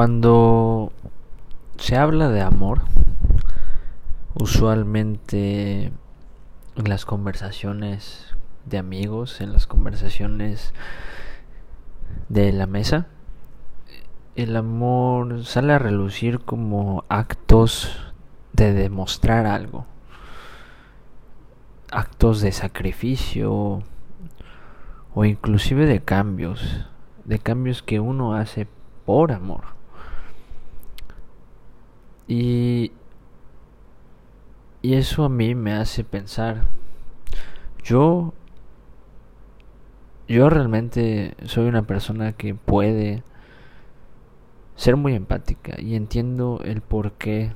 Cuando se habla de amor, usualmente en las conversaciones de amigos, en las conversaciones de la mesa, el amor sale a relucir como actos de demostrar algo, actos de sacrificio o inclusive de cambios, de cambios que uno hace por amor. Y, y eso a mí me hace pensar, yo, yo realmente soy una persona que puede ser muy empática y entiendo el porqué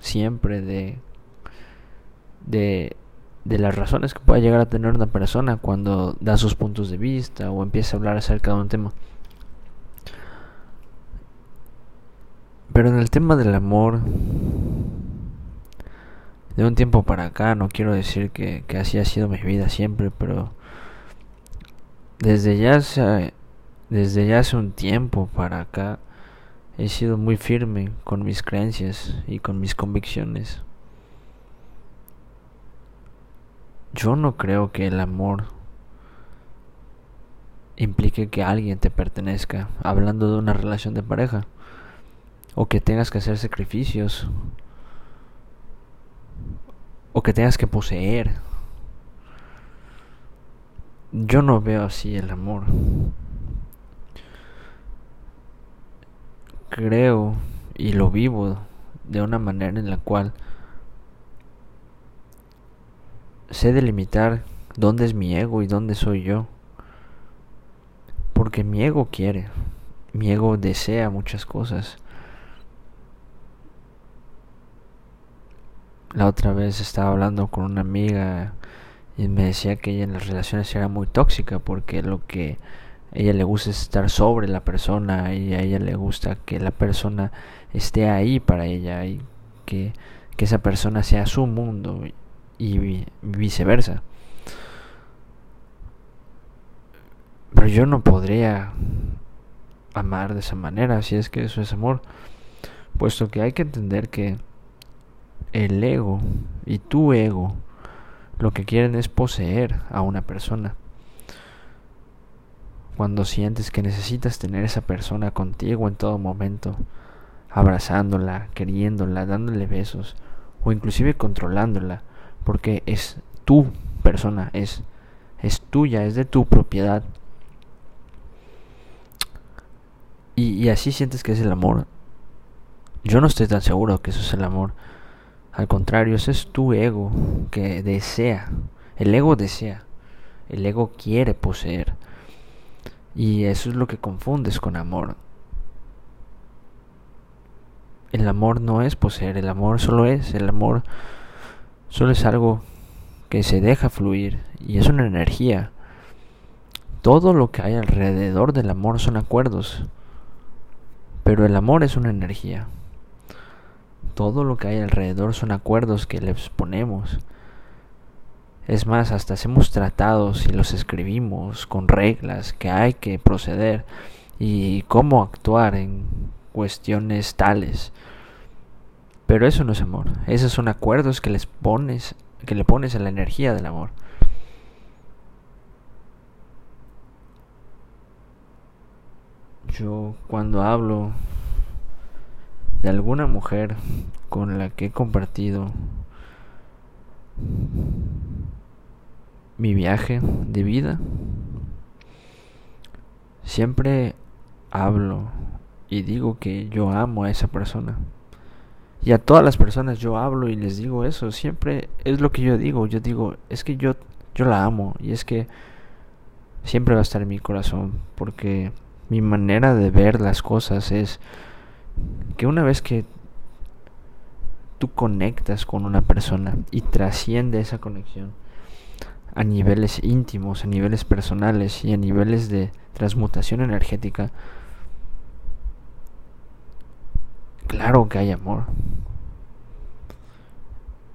siempre de, de, de las razones que pueda llegar a tener una persona cuando da sus puntos de vista o empieza a hablar acerca de un tema. Pero en el tema del amor, de un tiempo para acá, no quiero decir que, que así ha sido mi vida siempre, pero desde ya hace, desde ya hace un tiempo para acá, he sido muy firme con mis creencias y con mis convicciones. Yo no creo que el amor implique que alguien te pertenezca, hablando de una relación de pareja, o que tengas que hacer sacrificios, o que tengas que poseer. Yo no veo así el amor. creo y lo vivo de una manera en la cual sé delimitar dónde es mi ego y dónde soy yo. Porque mi ego quiere, mi ego desea muchas cosas. La otra vez estaba hablando con una amiga y me decía que ella en las relaciones era muy tóxica porque lo que ella le gusta estar sobre la persona y a ella le gusta que la persona esté ahí para ella y que, que esa persona sea su mundo y viceversa. Pero yo no podría amar de esa manera si es que eso es amor, puesto que hay que entender que el ego y tu ego lo que quieren es poseer a una persona cuando sientes que necesitas tener esa persona contigo en todo momento, abrazándola, queriéndola, dándole besos o inclusive controlándola, porque es tu persona, es es tuya, es de tu propiedad. Y, y así sientes que es el amor. Yo no estoy tan seguro que eso es el amor. Al contrario, ese es tu ego que desea. El ego desea. El ego quiere poseer. Y eso es lo que confundes con amor. El amor no es poseer, el amor solo es, el amor solo es algo que se deja fluir y es una energía. Todo lo que hay alrededor del amor son acuerdos, pero el amor es una energía. Todo lo que hay alrededor son acuerdos que le ponemos es más, hasta hacemos tratados y los escribimos con reglas que hay que proceder y cómo actuar en cuestiones tales. Pero eso no es amor. Esos son acuerdos que les pones, que le pones a la energía del amor. Yo cuando hablo de alguna mujer con la que he compartido mi viaje de vida, siempre hablo y digo que yo amo a esa persona. Y a todas las personas yo hablo y les digo eso, siempre es lo que yo digo, yo digo, es que yo yo la amo y es que siempre va a estar en mi corazón porque mi manera de ver las cosas es que una vez que tú conectas con una persona y trasciende esa conexión, a niveles íntimos, a niveles personales y a niveles de transmutación energética, claro que hay amor.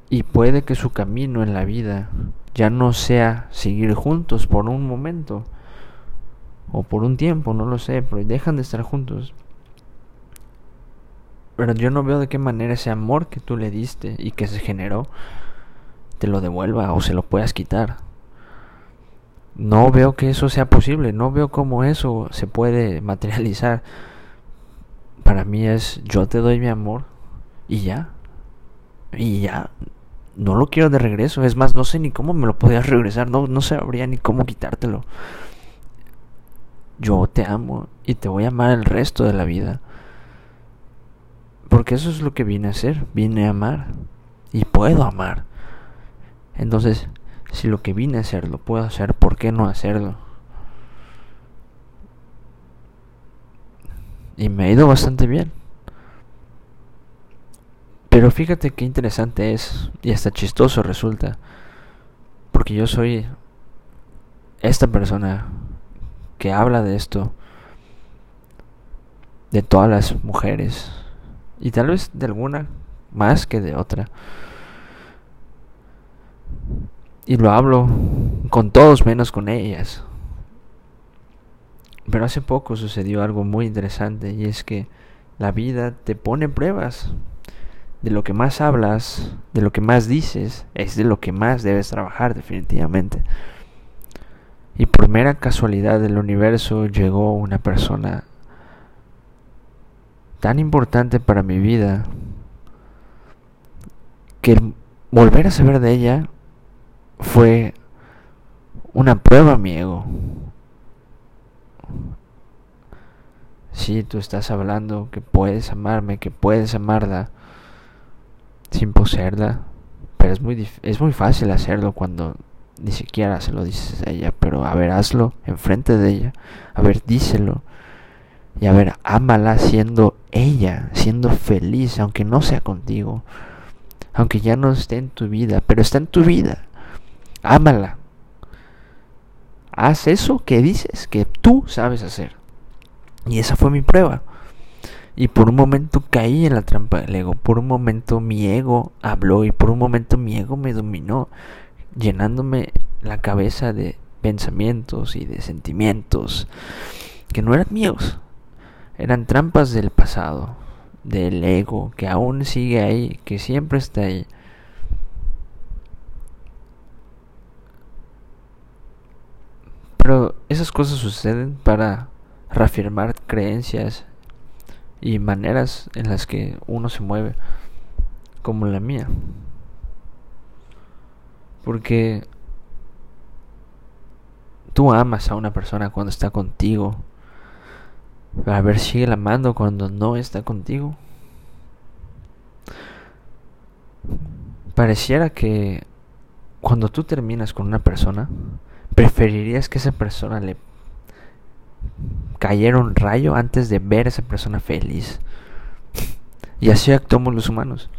Y puede que su camino en la vida ya no sea seguir juntos por un momento o por un tiempo, no lo sé, pero dejan de estar juntos. Pero yo no veo de qué manera ese amor que tú le diste y que se generó te lo devuelva o se lo puedas quitar. No veo que eso sea posible, no veo cómo eso se puede materializar. Para mí es yo te doy mi amor y ya. Y ya. No lo quiero de regreso. Es más, no sé ni cómo me lo podías regresar. No, no sabría ni cómo quitártelo. Yo te amo y te voy a amar el resto de la vida. Porque eso es lo que vine a hacer. Vine a amar. Y puedo amar. Entonces, si lo que vine a hacer lo puedo hacer, ¿por qué no hacerlo? Y me ha ido bastante bien. Pero fíjate qué interesante es y hasta chistoso resulta. Porque yo soy esta persona que habla de esto, de todas las mujeres, y tal vez de alguna más que de otra. Y lo hablo con todos menos con ellas. Pero hace poco sucedió algo muy interesante y es que la vida te pone pruebas. De lo que más hablas, de lo que más dices, es de lo que más debes trabajar definitivamente. Y por mera casualidad del universo llegó una persona tan importante para mi vida que volver a saber de ella fue una prueba mi ego. Si tú estás hablando que puedes amarme, que puedes amarla sin poseerla, pero es muy es muy fácil hacerlo cuando ni siquiera se lo dices a ella, pero a ver, hazlo enfrente de ella. A ver, díselo. Y a ver, ámala siendo ella, siendo feliz, aunque no sea contigo. Aunque ya no esté en tu vida, pero está en tu vida. Ámala. Haz eso que dices que tú sabes hacer. Y esa fue mi prueba. Y por un momento caí en la trampa del ego. Por un momento mi ego habló y por un momento mi ego me dominó, llenándome la cabeza de pensamientos y de sentimientos que no eran míos. Eran trampas del pasado, del ego, que aún sigue ahí, que siempre está ahí. Pero esas cosas suceden para reafirmar creencias y maneras en las que uno se mueve, como la mía. Porque tú amas a una persona cuando está contigo. A ver, sigue amando cuando no está contigo. Pareciera que cuando tú terminas con una persona, ¿Preferirías que esa persona le cayera un rayo antes de ver a esa persona feliz? Y así actuamos los humanos.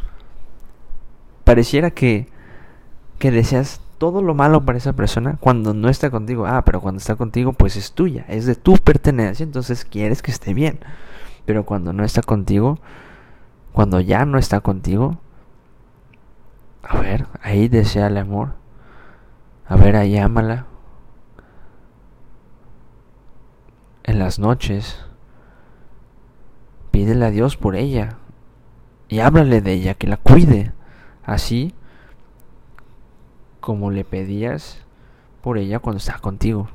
Pareciera que, que deseas todo lo malo para esa persona cuando no está contigo. Ah, pero cuando está contigo, pues es tuya, es de tu pertenencia, entonces quieres que esté bien. Pero cuando no está contigo, cuando ya no está contigo, a ver, ahí desea el amor. A ver, ahí ámala. en las noches, pídele a Dios por ella y háblale de ella, que la cuide, así como le pedías por ella cuando está contigo.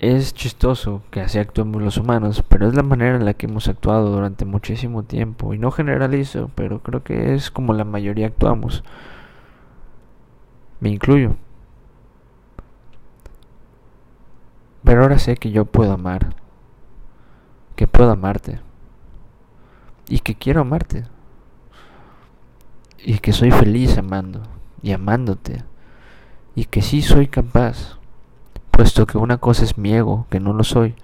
Es chistoso que así actuemos los humanos, pero es la manera en la que hemos actuado durante muchísimo tiempo. Y no generalizo, pero creo que es como la mayoría actuamos. Me incluyo. Pero ahora sé que yo puedo amar, que puedo amarte y que quiero amarte y que soy feliz amando y amándote y que sí soy capaz, puesto que una cosa es mi ego, que no lo soy,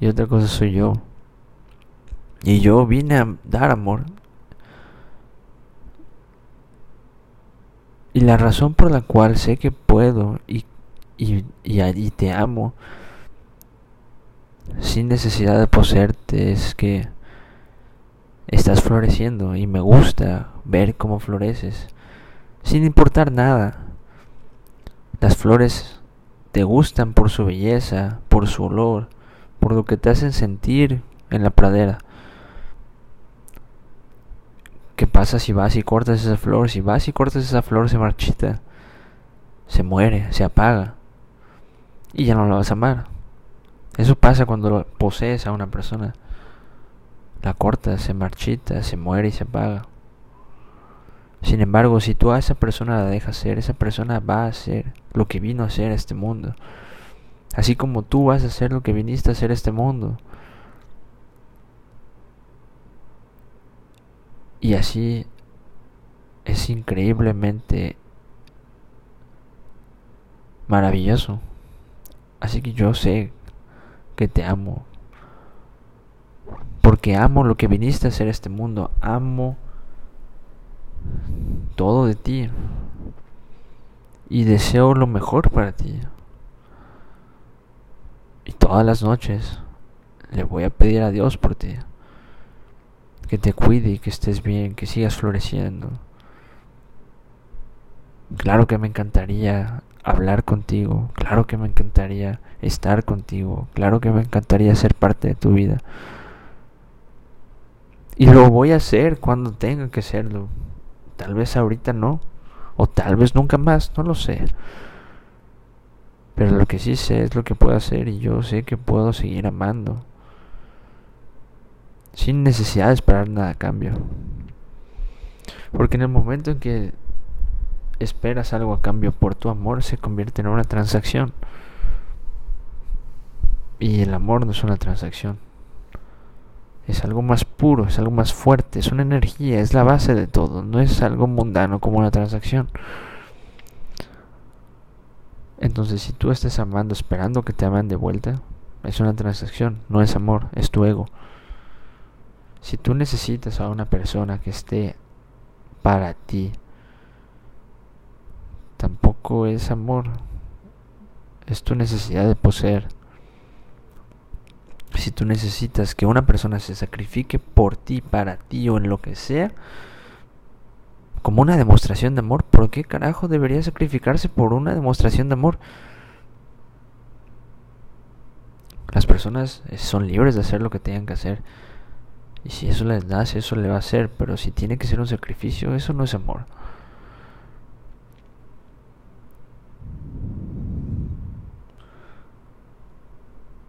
y otra cosa soy yo. Y yo vine a dar amor. Y la razón por la cual sé que puedo y y, y, te amo sin necesidad de poseerte es que estás floreciendo y me gusta ver cómo floreces, sin importar nada. Las flores te gustan por su belleza, por su olor, por lo que te hacen sentir en la pradera. ¿Qué pasa si vas y cortas esa flor? Si vas y cortas esa flor se marchita, se muere, se apaga y ya no la vas a amar. Eso pasa cuando posees a una persona. La cortas, se marchita, se muere y se apaga. Sin embargo, si tú a esa persona la dejas ser, esa persona va a hacer lo que vino a a este mundo. Así como tú vas a hacer lo que viniste a a este mundo. Y así es increíblemente maravilloso. Así que yo sé que te amo. Porque amo lo que viniste a hacer a este mundo. Amo todo de ti. Y deseo lo mejor para ti. Y todas las noches le voy a pedir a Dios por ti. Que te cuide y que estés bien, que sigas floreciendo. Claro que me encantaría hablar contigo, claro que me encantaría estar contigo, claro que me encantaría ser parte de tu vida. Y lo voy a hacer cuando tenga que serlo. Tal vez ahorita no, o tal vez nunca más, no lo sé. Pero lo que sí sé es lo que puedo hacer y yo sé que puedo seguir amando. Sin necesidad de esperar nada a cambio. Porque en el momento en que esperas algo a cambio por tu amor se convierte en una transacción. Y el amor no es una transacción. Es algo más puro, es algo más fuerte, es una energía, es la base de todo, no es algo mundano como una transacción. Entonces, si tú estás amando esperando que te amen de vuelta, es una transacción, no es amor, es tu ego. Si tú necesitas a una persona que esté para ti, tampoco es amor, es tu necesidad de poseer si tú necesitas que una persona se sacrifique por ti, para ti o en lo que sea, como una demostración de amor, ¿por qué carajo debería sacrificarse por una demostración de amor? Las personas son libres de hacer lo que tengan que hacer. Y si eso les nace, eso le va a hacer. Pero si tiene que ser un sacrificio, eso no es amor.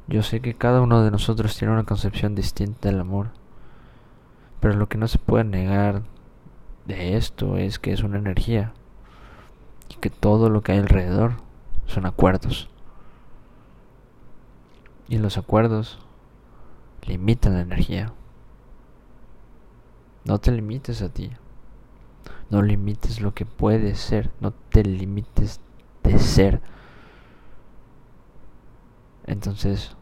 Yo sé que cada uno de nosotros tiene una concepción distinta del amor, pero lo que no se puede negar de esto es que es una energía y que todo lo que hay alrededor son acuerdos. Y los acuerdos limitan la energía. No te limites a ti. No limites lo que puedes ser. No te limites de ser. Entonces,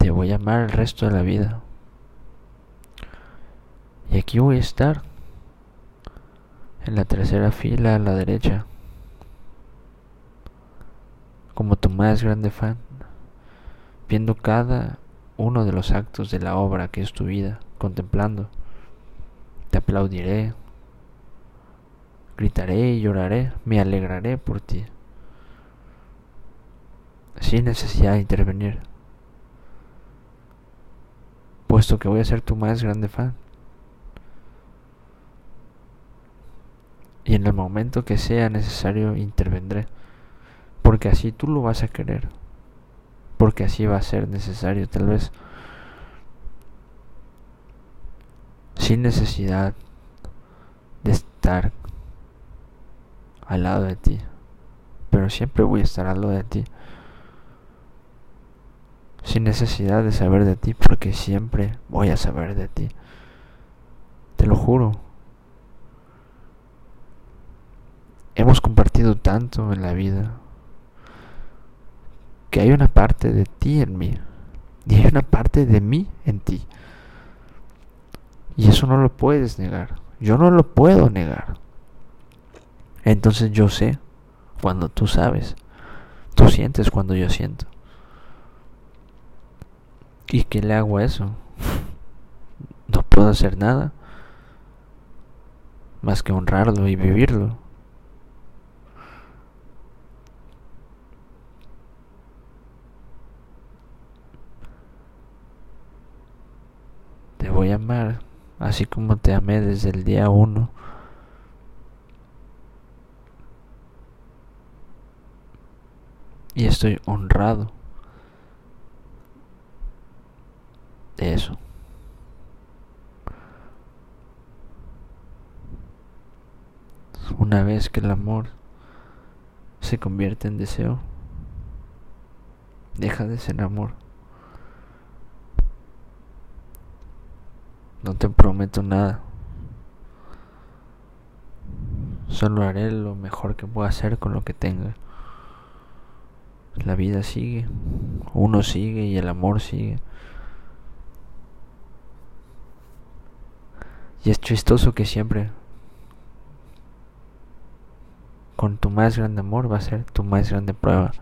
te voy a amar el resto de la vida. Y aquí voy a estar, en la tercera fila a la derecha, como tu más grande fan, viendo cada uno de los actos de la obra que es tu vida, contemplando. Te aplaudiré, gritaré y lloraré, me alegraré por ti, sin necesidad de intervenir, puesto que voy a ser tu más grande fan. Y en el momento que sea necesario intervendré, porque así tú lo vas a querer, porque así va a ser necesario tal vez, sin necesidad de estar al lado de ti. Pero siempre voy a estar al lado de ti. Sin necesidad de saber de ti, porque siempre voy a saber de ti. Te lo juro. Hemos compartido tanto en la vida que hay una parte de ti en mí y hay una parte de mí en ti. Y eso no lo puedes negar. Yo no lo puedo negar. Entonces yo sé cuando tú sabes. Tú sientes cuando yo siento. ¿Y qué le hago a eso? No puedo hacer nada más que honrarlo y vivirlo. voy a amar así como te amé desde el día uno. Y estoy honrado eso. Una vez que el amor se convierte en deseo, deja de ser amor. No te prometo nada. Solo haré lo mejor que pueda hacer con lo que tenga. La vida sigue, uno sigue y el amor sigue. Y es chistoso que siempre con tu más grande amor va a ser tu más grande prueba.